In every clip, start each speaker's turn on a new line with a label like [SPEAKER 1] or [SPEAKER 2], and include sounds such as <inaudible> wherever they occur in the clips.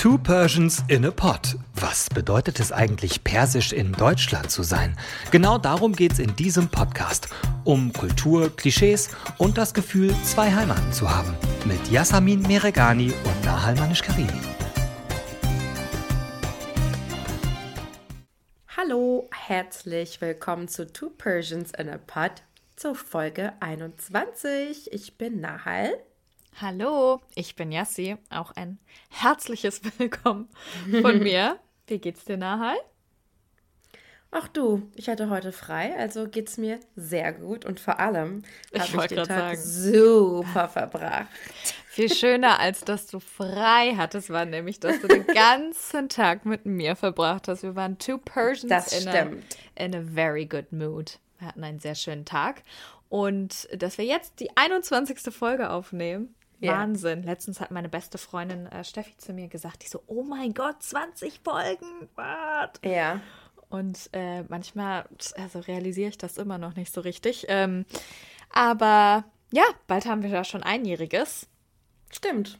[SPEAKER 1] Two Persians in a Pot. Was bedeutet es eigentlich, persisch in Deutschland zu sein? Genau darum geht es in diesem Podcast. Um Kultur, Klischees und das Gefühl, zwei Heimaten zu haben. Mit Yasamin Meregani und Nahal Manish-Karimi.
[SPEAKER 2] Hallo, herzlich willkommen zu Two Persians in a Pot zur Folge 21. Ich bin Nahal.
[SPEAKER 3] Hallo, ich bin Yassi. Auch ein herzliches <laughs> Willkommen von <laughs> mir. Wie geht's dir, Nahal?
[SPEAKER 2] Ach du, ich hatte heute frei, also geht's mir sehr gut und vor allem habe ich, den Tag sagen. super verbracht. <laughs>
[SPEAKER 3] Viel schöner, als dass du frei hattest, war nämlich, dass du den ganzen Tag mit mir verbracht hast. Wir waren two Persians
[SPEAKER 2] das in,
[SPEAKER 3] stimmt. A, in a very good mood. Wir hatten einen sehr schönen Tag. Und dass wir jetzt die 21. Folge aufnehmen, Yeah. Wahnsinn. Letztens hat meine beste Freundin äh, Steffi zu mir gesagt, die so, oh mein Gott, 20 Folgen. What?
[SPEAKER 2] Ja.
[SPEAKER 3] Und äh, manchmal, also realisiere ich das immer noch nicht so richtig. Ähm, aber ja, bald haben wir da schon einjähriges.
[SPEAKER 2] Stimmt.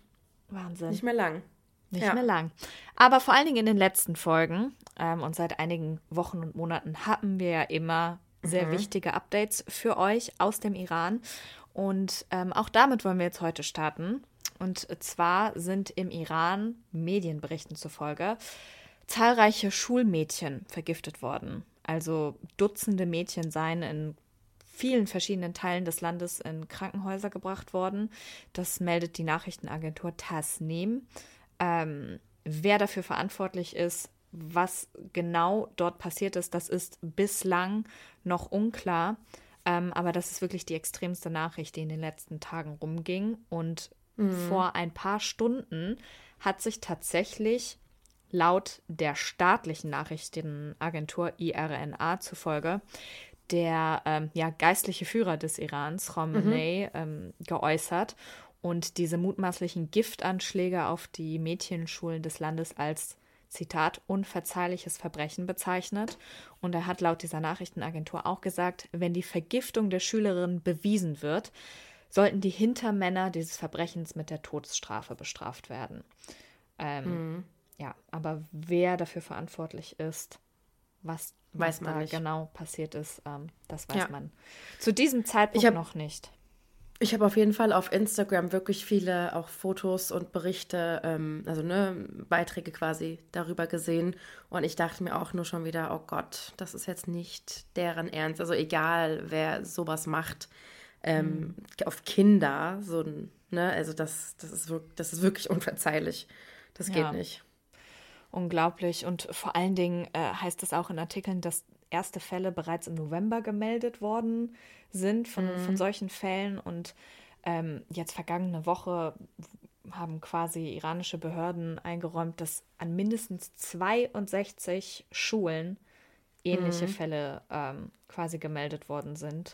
[SPEAKER 3] Wahnsinn.
[SPEAKER 2] Nicht mehr lang.
[SPEAKER 3] Nicht ja. mehr lang. Aber vor allen Dingen in den letzten Folgen ähm, und seit einigen Wochen und Monaten hatten wir ja immer sehr mhm. wichtige Updates für euch aus dem Iran. Und ähm, auch damit wollen wir jetzt heute starten. Und zwar sind im Iran Medienberichten zufolge zahlreiche Schulmädchen vergiftet worden. Also Dutzende Mädchen seien in vielen verschiedenen Teilen des Landes in Krankenhäuser gebracht worden. Das meldet die Nachrichtenagentur Tasnim. Ähm, wer dafür verantwortlich ist, was genau dort passiert ist, das ist bislang noch unklar. Ähm, aber das ist wirklich die extremste Nachricht, die in den letzten Tagen rumging. Und mhm. vor ein paar Stunden hat sich tatsächlich laut der staatlichen Nachrichtenagentur IRNA zufolge der ähm, ja, geistliche Führer des Irans, Khomeini, mhm. ähm, geäußert und diese mutmaßlichen Giftanschläge auf die Mädchenschulen des Landes als Zitat, unverzeihliches Verbrechen bezeichnet. Und er hat laut dieser Nachrichtenagentur auch gesagt, wenn die Vergiftung der Schülerin bewiesen wird, sollten die Hintermänner dieses Verbrechens mit der Todesstrafe bestraft werden. Ähm, mhm. Ja, aber wer dafür verantwortlich ist, was, was da nicht. genau passiert ist, ähm, das weiß ja. man zu diesem Zeitpunkt hab, noch nicht.
[SPEAKER 2] Ich habe auf jeden Fall auf Instagram wirklich viele auch Fotos und Berichte, ähm, also ne, Beiträge quasi darüber gesehen. Und ich dachte mir auch nur schon wieder, oh Gott, das ist jetzt nicht deren Ernst. Also egal, wer sowas macht, ähm, mhm. auf Kinder, so ne, also das, das, ist wirklich, das ist wirklich unverzeihlich. Das geht ja. nicht.
[SPEAKER 3] Unglaublich. Und vor allen Dingen äh, heißt es auch in Artikeln, dass erste Fälle bereits im November gemeldet worden sind von, mhm. von solchen Fällen. Und ähm, jetzt vergangene Woche haben quasi iranische Behörden eingeräumt, dass an mindestens 62 Schulen ähnliche mhm. Fälle ähm, quasi gemeldet worden sind.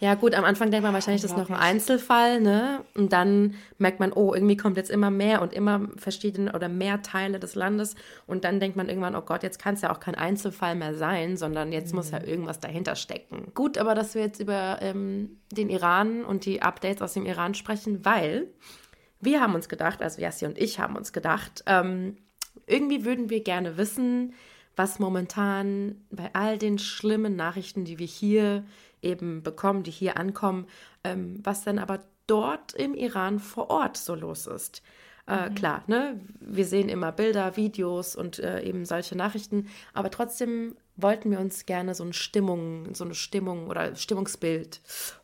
[SPEAKER 2] Ja, gut, am Anfang denkt man wahrscheinlich, das ist noch ein Einzelfall, ne? Und dann merkt man, oh, irgendwie kommt jetzt immer mehr und immer verschiedene oder mehr Teile des Landes. Und dann denkt man irgendwann, oh Gott, jetzt kann es ja auch kein Einzelfall mehr sein, sondern jetzt mhm. muss ja mhm. irgendwas dahinter stecken. Gut, aber dass wir jetzt über ähm, den Iran und die Updates aus dem Iran sprechen, weil wir haben uns gedacht, also Yassi und ich haben uns gedacht, ähm, irgendwie würden wir gerne wissen, was momentan bei all den schlimmen Nachrichten, die wir hier eben bekommen, die hier ankommen, ähm, was dann aber dort im Iran vor Ort so los ist. Äh, mhm. Klar, ne? wir sehen immer Bilder, Videos und äh, eben solche Nachrichten, aber trotzdem wollten wir uns gerne so eine Stimmung, so eine Stimmung oder Stimmungsbild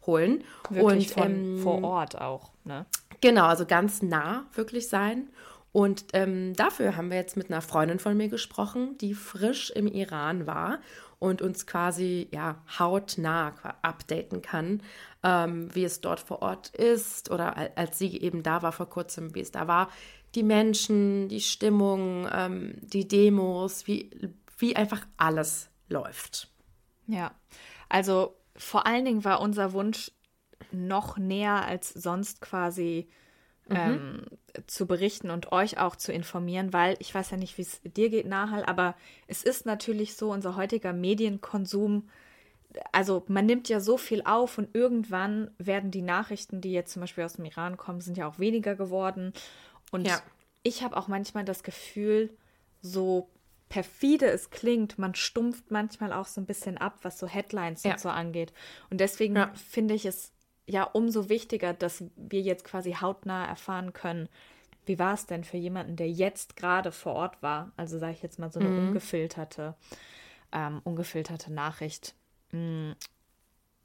[SPEAKER 2] holen.
[SPEAKER 3] Wirklich und von ähm, vor Ort auch, ne?
[SPEAKER 2] Genau, also ganz nah wirklich sein. Und ähm, dafür haben wir jetzt mit einer Freundin von mir gesprochen, die frisch im Iran war und uns quasi ja hautnah updaten kann, ähm, wie es dort vor Ort ist oder als sie eben da war vor kurzem, wie es da war. Die Menschen, die Stimmung, ähm, die Demos, wie, wie einfach alles läuft.
[SPEAKER 3] Ja, also vor allen Dingen war unser Wunsch noch näher als sonst quasi mhm. ähm, zu berichten und euch auch zu informieren, weil ich weiß ja nicht, wie es dir geht, Nahal, aber es ist natürlich so, unser heutiger Medienkonsum, also man nimmt ja so viel auf und irgendwann werden die Nachrichten, die jetzt zum Beispiel aus dem Iran kommen, sind ja auch weniger geworden. Und ja. ich habe auch manchmal das Gefühl, so perfide es klingt, man stumpft manchmal auch so ein bisschen ab, was so Headlines ja. und so angeht. Und deswegen ja. finde ich es ja umso wichtiger, dass wir jetzt quasi hautnah erfahren können, wie war es denn für jemanden, der jetzt gerade vor Ort war? Also sage ich jetzt mal so eine mhm. ungefilterte, ähm, ungefilterte Nachricht. Mhm.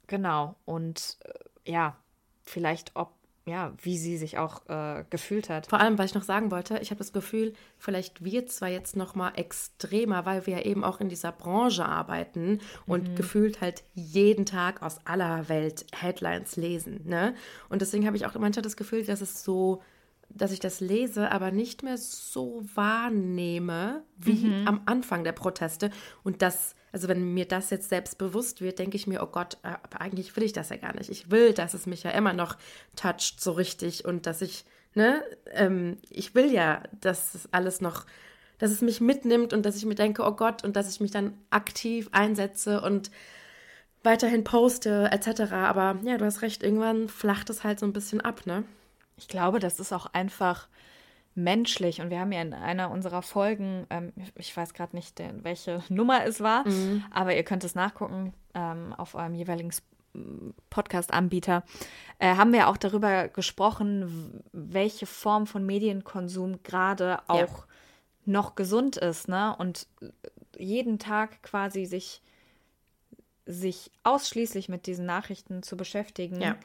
[SPEAKER 3] Genau. Und äh, ja, vielleicht ob ja, wie sie sich auch äh, gefühlt hat.
[SPEAKER 2] Vor allem, was ich noch sagen wollte, ich habe das Gefühl, vielleicht wird zwar jetzt noch mal extremer, weil wir ja eben auch in dieser Branche arbeiten und mhm. gefühlt halt jeden Tag aus aller Welt Headlines lesen, ne? Und deswegen habe ich auch manchmal das Gefühl, dass es so dass ich das lese, aber nicht mehr so wahrnehme wie mhm. am Anfang der Proteste. Und das, also wenn mir das jetzt selbst bewusst wird, denke ich mir, oh Gott, äh, aber eigentlich will ich das ja gar nicht. Ich will, dass es mich ja immer noch toucht so richtig und dass ich, ne, ähm, ich will ja, dass es alles noch, dass es mich mitnimmt und dass ich mir denke, oh Gott, und dass ich mich dann aktiv einsetze und weiterhin poste, etc. Aber ja, du hast recht, irgendwann flacht es halt so ein bisschen ab, ne?
[SPEAKER 3] Ich glaube, das ist auch einfach menschlich. Und wir haben ja in einer unserer Folgen, ähm, ich weiß gerade nicht, welche Nummer es war, mhm. aber ihr könnt es nachgucken ähm, auf eurem jeweiligen Podcast-Anbieter, äh, haben wir auch darüber gesprochen, welche Form von Medienkonsum gerade auch ja. noch gesund ist, ne? Und jeden Tag quasi sich, sich ausschließlich mit diesen Nachrichten zu beschäftigen. Ja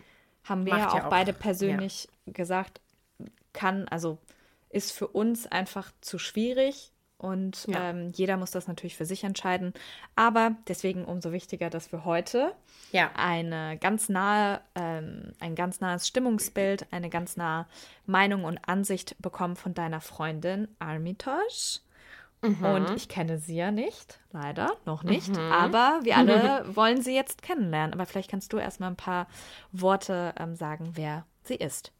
[SPEAKER 3] haben wir ja auch, auch beide persönlich ja. gesagt, kann, also ist für uns einfach zu schwierig und ja. ähm, jeder muss das natürlich für sich entscheiden. Aber deswegen umso wichtiger, dass wir heute ja. eine ganz nahe, ähm, ein ganz nahes Stimmungsbild, eine ganz nahe Meinung und Ansicht bekommen von deiner Freundin Armitage. Mhm. Und ich kenne sie ja nicht, leider, noch nicht. Mhm. Aber wir <laughs> alle wollen sie jetzt kennenlernen. Aber vielleicht kannst du erstmal ein paar Worte ähm, sagen, wer sie ist.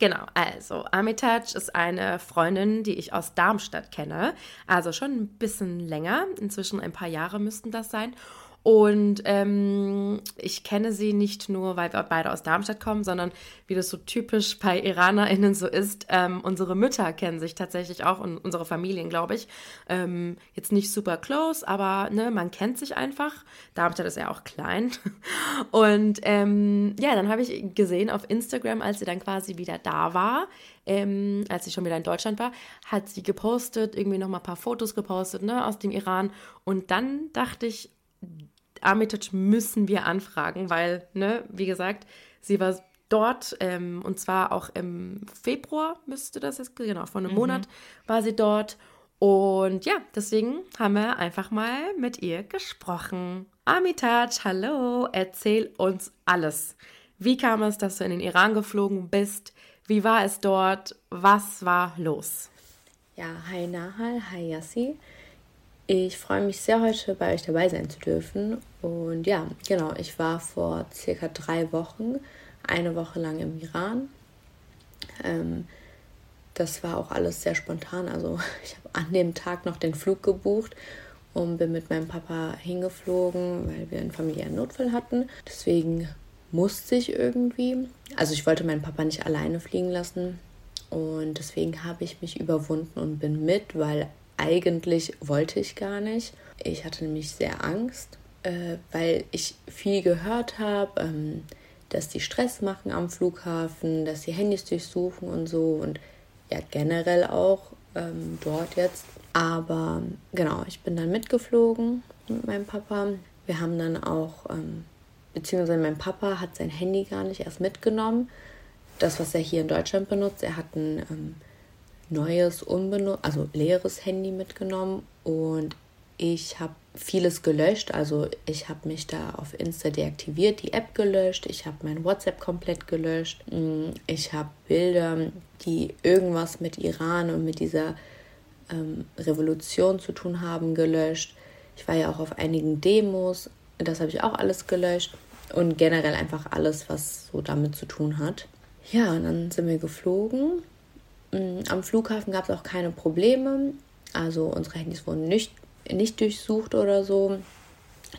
[SPEAKER 2] Genau, also Armitage ist eine Freundin, die ich aus Darmstadt kenne. Also schon ein bisschen länger, inzwischen ein paar Jahre müssten das sein. Und ähm, ich kenne sie nicht nur, weil wir beide aus Darmstadt kommen, sondern wie das so typisch bei IranerInnen so ist, ähm, unsere Mütter kennen sich tatsächlich auch und unsere Familien, glaube ich. Ähm, jetzt nicht super close, aber ne, man kennt sich einfach. Darmstadt ist ja auch klein. <laughs> Und ähm, ja, dann habe ich gesehen auf Instagram, als sie dann quasi wieder da war, ähm, als sie schon wieder in Deutschland war, hat sie gepostet, irgendwie nochmal ein paar Fotos gepostet, ne, aus dem Iran. Und dann dachte ich, Armitage müssen wir anfragen, weil, ne, wie gesagt, sie war dort ähm, und zwar auch im Februar müsste das jetzt, genau, vor einem mhm. Monat war sie dort. Und ja, deswegen haben wir einfach mal mit ihr gesprochen. Armitage, hallo, erzähl uns alles. Wie kam es, dass du in den Iran geflogen bist? Wie war es dort? Was war los?
[SPEAKER 4] Ja, hi Nahal, hi Yassi. Ich freue mich sehr, heute bei euch dabei sein zu dürfen. Und ja, genau, ich war vor circa drei Wochen, eine Woche lang im Iran. Ähm, das war auch alles sehr spontan. Also <laughs> ich habe an dem Tag noch den Flug gebucht und bin mit meinem Papa hingeflogen, weil wir einen familiären Notfall hatten. Deswegen musste ich irgendwie. Also ich wollte meinen Papa nicht alleine fliegen lassen. Und deswegen habe ich mich überwunden und bin mit, weil eigentlich wollte ich gar nicht. Ich hatte nämlich sehr Angst, äh, weil ich viel gehört habe, ähm, dass die Stress machen am Flughafen, dass sie Handys durchsuchen und so und ja generell auch ähm, dort jetzt. Aber genau, ich bin dann mitgeflogen mit meinem Papa. Wir haben dann auch, ähm, beziehungsweise mein Papa hat sein Handy gar nicht erst mitgenommen. Das, was er hier in Deutschland benutzt, er hat ein ähm, neues, unbenutzt, also leeres Handy mitgenommen und ich habe vieles gelöscht. Also ich habe mich da auf Insta deaktiviert, die App gelöscht, ich habe mein WhatsApp komplett gelöscht, mm, ich habe Bilder, die irgendwas mit Iran und mit dieser ähm, Revolution zu tun haben, gelöscht. Ich war ja auch auf einigen Demos, das habe ich auch alles gelöscht und generell einfach alles, was so damit zu tun hat. Ja, und dann sind wir geflogen am Flughafen gab es auch keine Probleme. Also unsere Handys wurden nicht, nicht durchsucht oder so.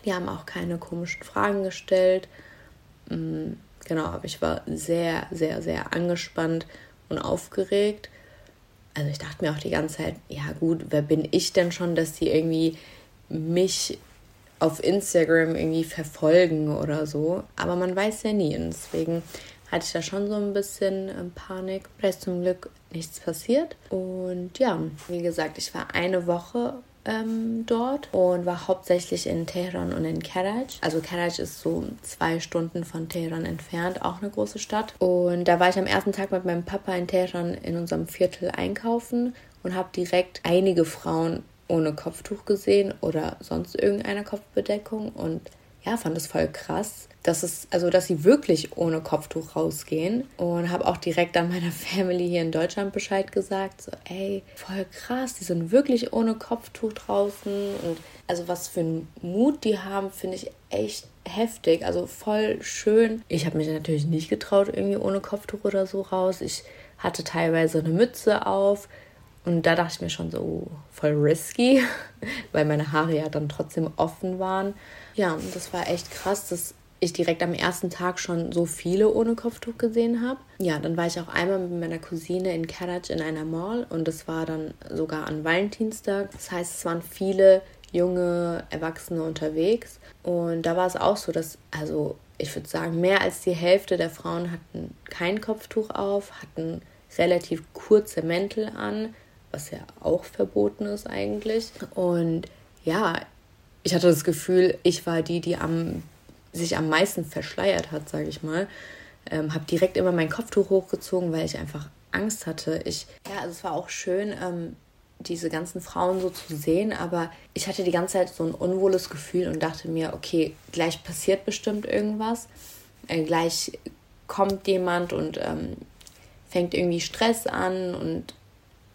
[SPEAKER 4] Die haben auch keine komischen Fragen gestellt. Mm, genau, aber ich war sehr, sehr, sehr angespannt und aufgeregt. also ich dachte mir auch die ganze Zeit, ja gut, wer bin ich denn schon, dass die irgendwie mich auf Instagram irgendwie verfolgen oder so. Aber man weiß ja nie. Und deswegen hatte ich da schon so ein bisschen ähm, Panik. Da ist zum Glück nichts passiert. Und ja, wie gesagt, ich war eine Woche ähm, dort und war hauptsächlich in Teheran und in Karaj. Also Karaj ist so zwei Stunden von Teheran entfernt, auch eine große Stadt. Und da war ich am ersten Tag mit meinem Papa in Teheran in unserem Viertel einkaufen und habe direkt einige Frauen ohne Kopftuch gesehen oder sonst irgendeine Kopfbedeckung und ja, fand es voll krass, dass es, also dass sie wirklich ohne Kopftuch rausgehen und habe auch direkt an meiner <laughs> Family hier in Deutschland Bescheid gesagt, so ey, voll krass, die sind wirklich ohne Kopftuch draußen und also was für einen Mut die haben, finde ich echt heftig, also voll schön. Ich habe mich natürlich nicht getraut irgendwie ohne Kopftuch oder so raus. Ich hatte teilweise eine Mütze auf, und da dachte ich mir schon so, oh, voll risky, <laughs> weil meine Haare ja dann trotzdem offen waren. Ja, und das war echt krass, dass ich direkt am ersten Tag schon so viele ohne Kopftuch gesehen habe. Ja, dann war ich auch einmal mit meiner Cousine in Karaj in einer Mall und das war dann sogar an Valentinstag. Das heißt, es waren viele junge Erwachsene unterwegs und da war es auch so, dass also ich würde sagen, mehr als die Hälfte der Frauen hatten kein Kopftuch auf, hatten relativ kurze Mäntel an, was ja auch verboten ist eigentlich. Und ja, ich hatte das Gefühl, ich war die, die am, sich am meisten verschleiert hat, sage ich mal. Ähm, habe direkt immer mein Kopftuch hochgezogen, weil ich einfach Angst hatte. Ich, ja, also es war auch schön, ähm, diese ganzen Frauen so zu sehen, aber ich hatte die ganze Zeit so ein unwohles Gefühl und dachte mir, okay, gleich passiert bestimmt irgendwas. Äh, gleich kommt jemand und ähm, fängt irgendwie Stress an und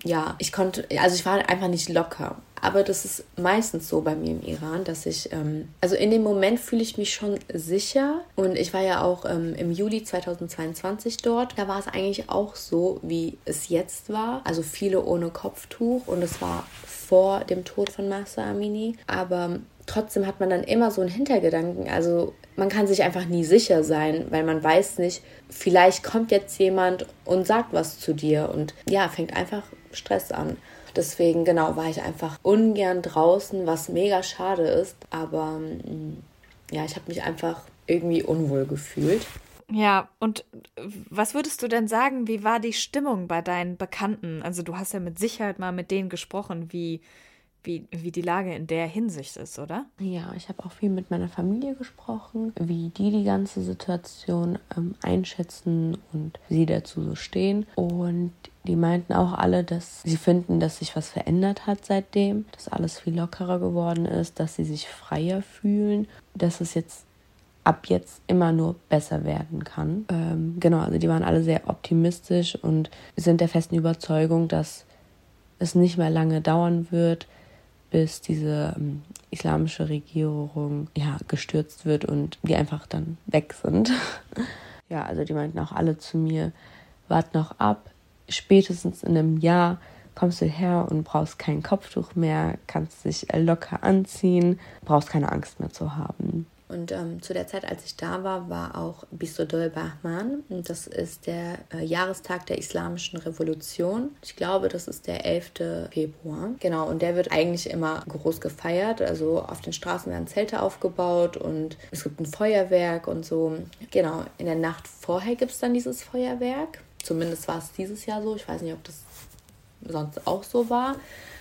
[SPEAKER 4] ja, ich konnte, also ich war einfach nicht locker. Aber das ist meistens so bei mir im Iran, dass ich, ähm, also in dem Moment fühle ich mich schon sicher. Und ich war ja auch ähm, im Juli 2022 dort. Da war es eigentlich auch so, wie es jetzt war. Also viele ohne Kopftuch. Und es war vor dem Tod von Masa Amini. Aber trotzdem hat man dann immer so einen Hintergedanken. Also man kann sich einfach nie sicher sein, weil man weiß nicht, vielleicht kommt jetzt jemand und sagt was zu dir und ja, fängt einfach Stress an. Deswegen, genau, war ich einfach ungern draußen, was mega schade ist. Aber mm, ja, ich habe mich einfach irgendwie unwohl gefühlt.
[SPEAKER 3] Ja, und was würdest du denn sagen, wie war die Stimmung bei deinen Bekannten? Also du hast ja mit Sicherheit mal mit denen gesprochen, wie wie, wie die Lage in der Hinsicht ist, oder?
[SPEAKER 4] Ja, ich habe auch viel mit meiner Familie gesprochen, wie die die ganze Situation ähm, einschätzen und wie sie dazu so stehen. Und die meinten auch alle, dass sie finden, dass sich was verändert hat seitdem, dass alles viel lockerer geworden ist, dass sie sich freier fühlen, dass es jetzt ab jetzt immer nur besser werden kann. Ähm, genau, also die waren alle sehr optimistisch und sind der festen Überzeugung, dass es nicht mehr lange dauern wird, bis diese ähm, islamische Regierung ja gestürzt wird und die einfach dann weg sind. <laughs> ja, also die meinten auch alle zu mir, wart noch ab, spätestens in einem Jahr kommst du her und brauchst kein Kopftuch mehr, kannst dich locker anziehen, brauchst keine Angst mehr zu haben. Und ähm, zu der Zeit, als ich da war, war auch Bisodol Bahman. Das ist der äh, Jahrestag der Islamischen Revolution. Ich glaube, das ist der 11. Februar. Genau, und der wird eigentlich immer groß gefeiert. Also auf den Straßen werden Zelte aufgebaut und es gibt ein Feuerwerk und so. Genau, in der Nacht vorher gibt es dann dieses Feuerwerk. Zumindest war es dieses Jahr so. Ich weiß nicht, ob das sonst auch so war.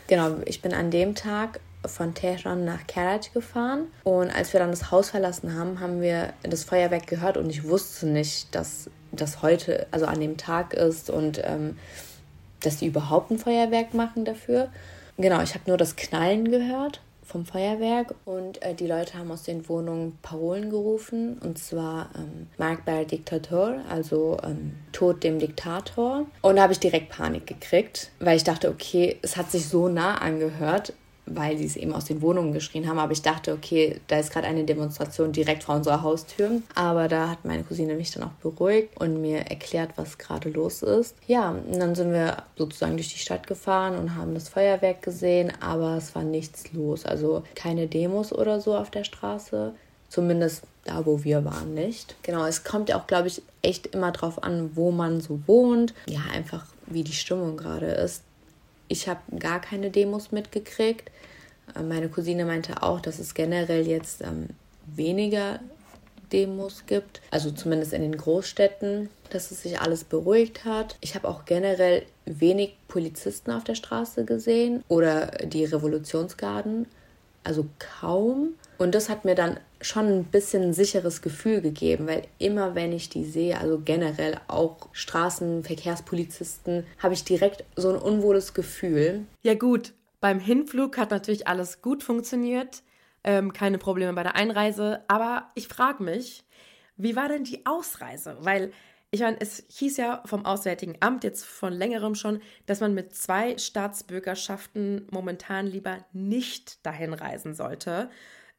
[SPEAKER 4] Genau, ich bin an dem Tag von Teheran nach Karaj gefahren. Und als wir dann das Haus verlassen haben, haben wir das Feuerwerk gehört und ich wusste nicht, dass das heute, also an dem Tag ist und ähm, dass die überhaupt ein Feuerwerk machen dafür. Genau, ich habe nur das Knallen gehört vom Feuerwerk und äh, die Leute haben aus den Wohnungen Parolen gerufen und zwar ähm, Markbar Diktator, also ähm, Tod dem Diktator. Und da habe ich direkt Panik gekriegt, weil ich dachte, okay, es hat sich so nah angehört weil sie es eben aus den Wohnungen geschrien haben. Aber ich dachte, okay, da ist gerade eine Demonstration direkt vor unserer Haustür. Aber da hat meine Cousine mich dann auch beruhigt und mir erklärt, was gerade los ist. Ja, und dann sind wir sozusagen durch die Stadt gefahren und haben das Feuerwerk gesehen, aber es war nichts los. Also keine Demos oder so auf der Straße. Zumindest da, wo wir waren, nicht. Genau, es kommt ja auch, glaube ich, echt immer drauf an, wo man so wohnt. Ja, einfach wie die Stimmung gerade ist ich habe gar keine Demos mitgekriegt. Äh, meine Cousine meinte auch, dass es generell jetzt ähm, weniger Demos gibt, also zumindest in den Großstädten, dass es sich alles beruhigt hat. Ich habe auch generell wenig Polizisten auf der Straße gesehen oder die Revolutionsgarden, also kaum. Und das hat mir dann schon ein bisschen ein sicheres Gefühl gegeben, weil immer wenn ich die sehe, also generell auch Straßenverkehrspolizisten, habe ich direkt so ein unwohles Gefühl.
[SPEAKER 2] Ja gut, beim Hinflug hat natürlich alles gut funktioniert, ähm, keine Probleme bei der Einreise, aber ich frage mich, wie war denn die Ausreise? Weil ich meine, es hieß ja vom Auswärtigen Amt jetzt von längerem schon, dass man mit zwei Staatsbürgerschaften momentan lieber nicht dahin reisen sollte.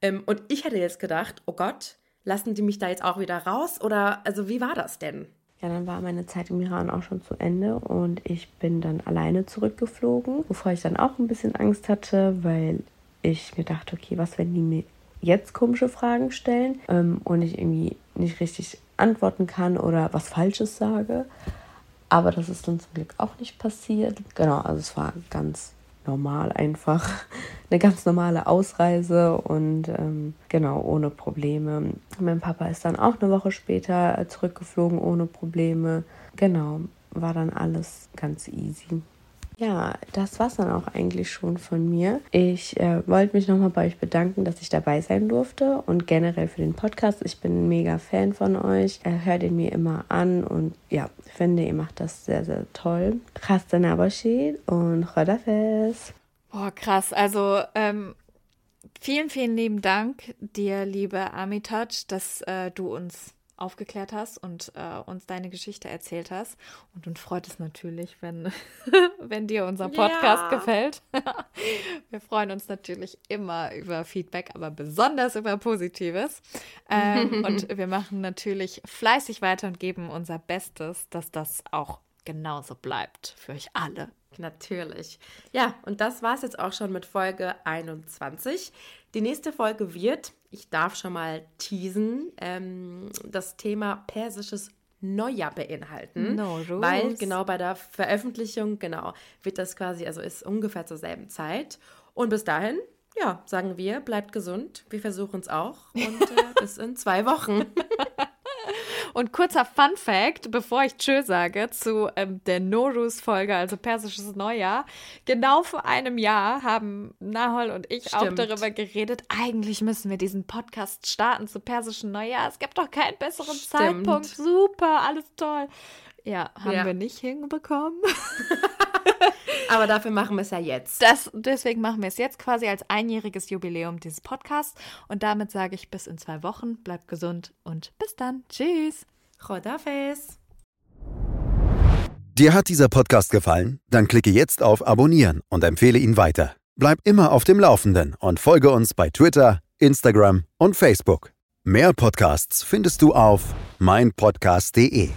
[SPEAKER 2] Ähm, und ich hätte jetzt gedacht, oh Gott, lassen die mich da jetzt auch wieder raus? Oder also wie war das denn?
[SPEAKER 4] Ja, dann war meine Zeit im Iran auch schon zu Ende und ich bin dann alleine zurückgeflogen, wovor ich dann auch ein bisschen Angst hatte, weil ich mir dachte, okay, was, wenn die mir jetzt komische Fragen stellen ähm, und ich irgendwie nicht richtig antworten kann oder was Falsches sage. Aber das ist dann zum Glück auch nicht passiert. Genau, also es war ganz normal einfach. <laughs> Eine ganz normale Ausreise und ähm, genau, ohne Probleme. Mein Papa ist dann auch eine Woche später zurückgeflogen ohne Probleme. Genau, war dann alles ganz easy. Ja, das war's dann auch eigentlich schon von mir. Ich äh, wollte mich nochmal bei euch bedanken, dass ich dabei sein durfte und generell für den Podcast. Ich bin ein mega Fan von euch. Äh, hört ihn mir immer an und ja, finde, ihr macht das sehr, sehr toll. Krass, Nabashid und Chodafes.
[SPEAKER 3] Boah, krass. Also, ähm, vielen, vielen lieben Dank dir, liebe Amitaj, dass äh, du uns aufgeklärt hast und äh, uns deine Geschichte erzählt hast. Und uns freut es natürlich, wenn, <laughs> wenn dir unser Podcast ja. gefällt. <laughs> Wir freuen uns natürlich immer über Feedback, aber besonders über Positives. Ähm, <laughs> und wir machen natürlich fleißig weiter und geben unser Bestes, dass das auch genauso bleibt für euch alle.
[SPEAKER 2] Natürlich. Ja, und das war es jetzt auch schon mit Folge 21. Die nächste Folge wird, ich darf schon mal teasen, ähm, das Thema persisches Neujahr beinhalten. No weil genau bei der Veröffentlichung, genau, wird das quasi, also ist ungefähr zur selben Zeit. Und bis dahin, ja, sagen wir, bleibt gesund. Wir versuchen es auch. Und äh, <laughs> bis in zwei Wochen. <laughs>
[SPEAKER 3] Und kurzer Fun Fact, bevor ich Tschö sage, zu ähm, der Norus-Folge, also persisches Neujahr. Genau vor einem Jahr haben Nahol und ich Stimmt. auch darüber geredet, eigentlich müssen wir diesen Podcast starten zu persischen Neujahr. Es gibt doch keinen besseren Stimmt. Zeitpunkt. Super, alles toll. Ja, haben ja. wir nicht hinbekommen. <laughs>
[SPEAKER 2] Aber dafür machen wir es ja jetzt.
[SPEAKER 3] Das, deswegen machen wir es jetzt quasi als einjähriges Jubiläum dieses Podcasts. Und damit sage ich bis in zwei Wochen. Bleibt gesund und bis dann. Tschüss.
[SPEAKER 2] Chodafes.
[SPEAKER 5] Dir hat dieser Podcast gefallen? Dann klicke jetzt auf Abonnieren und empfehle ihn weiter. Bleib immer auf dem Laufenden und folge uns bei Twitter, Instagram und Facebook. Mehr Podcasts findest du auf meinpodcast.de.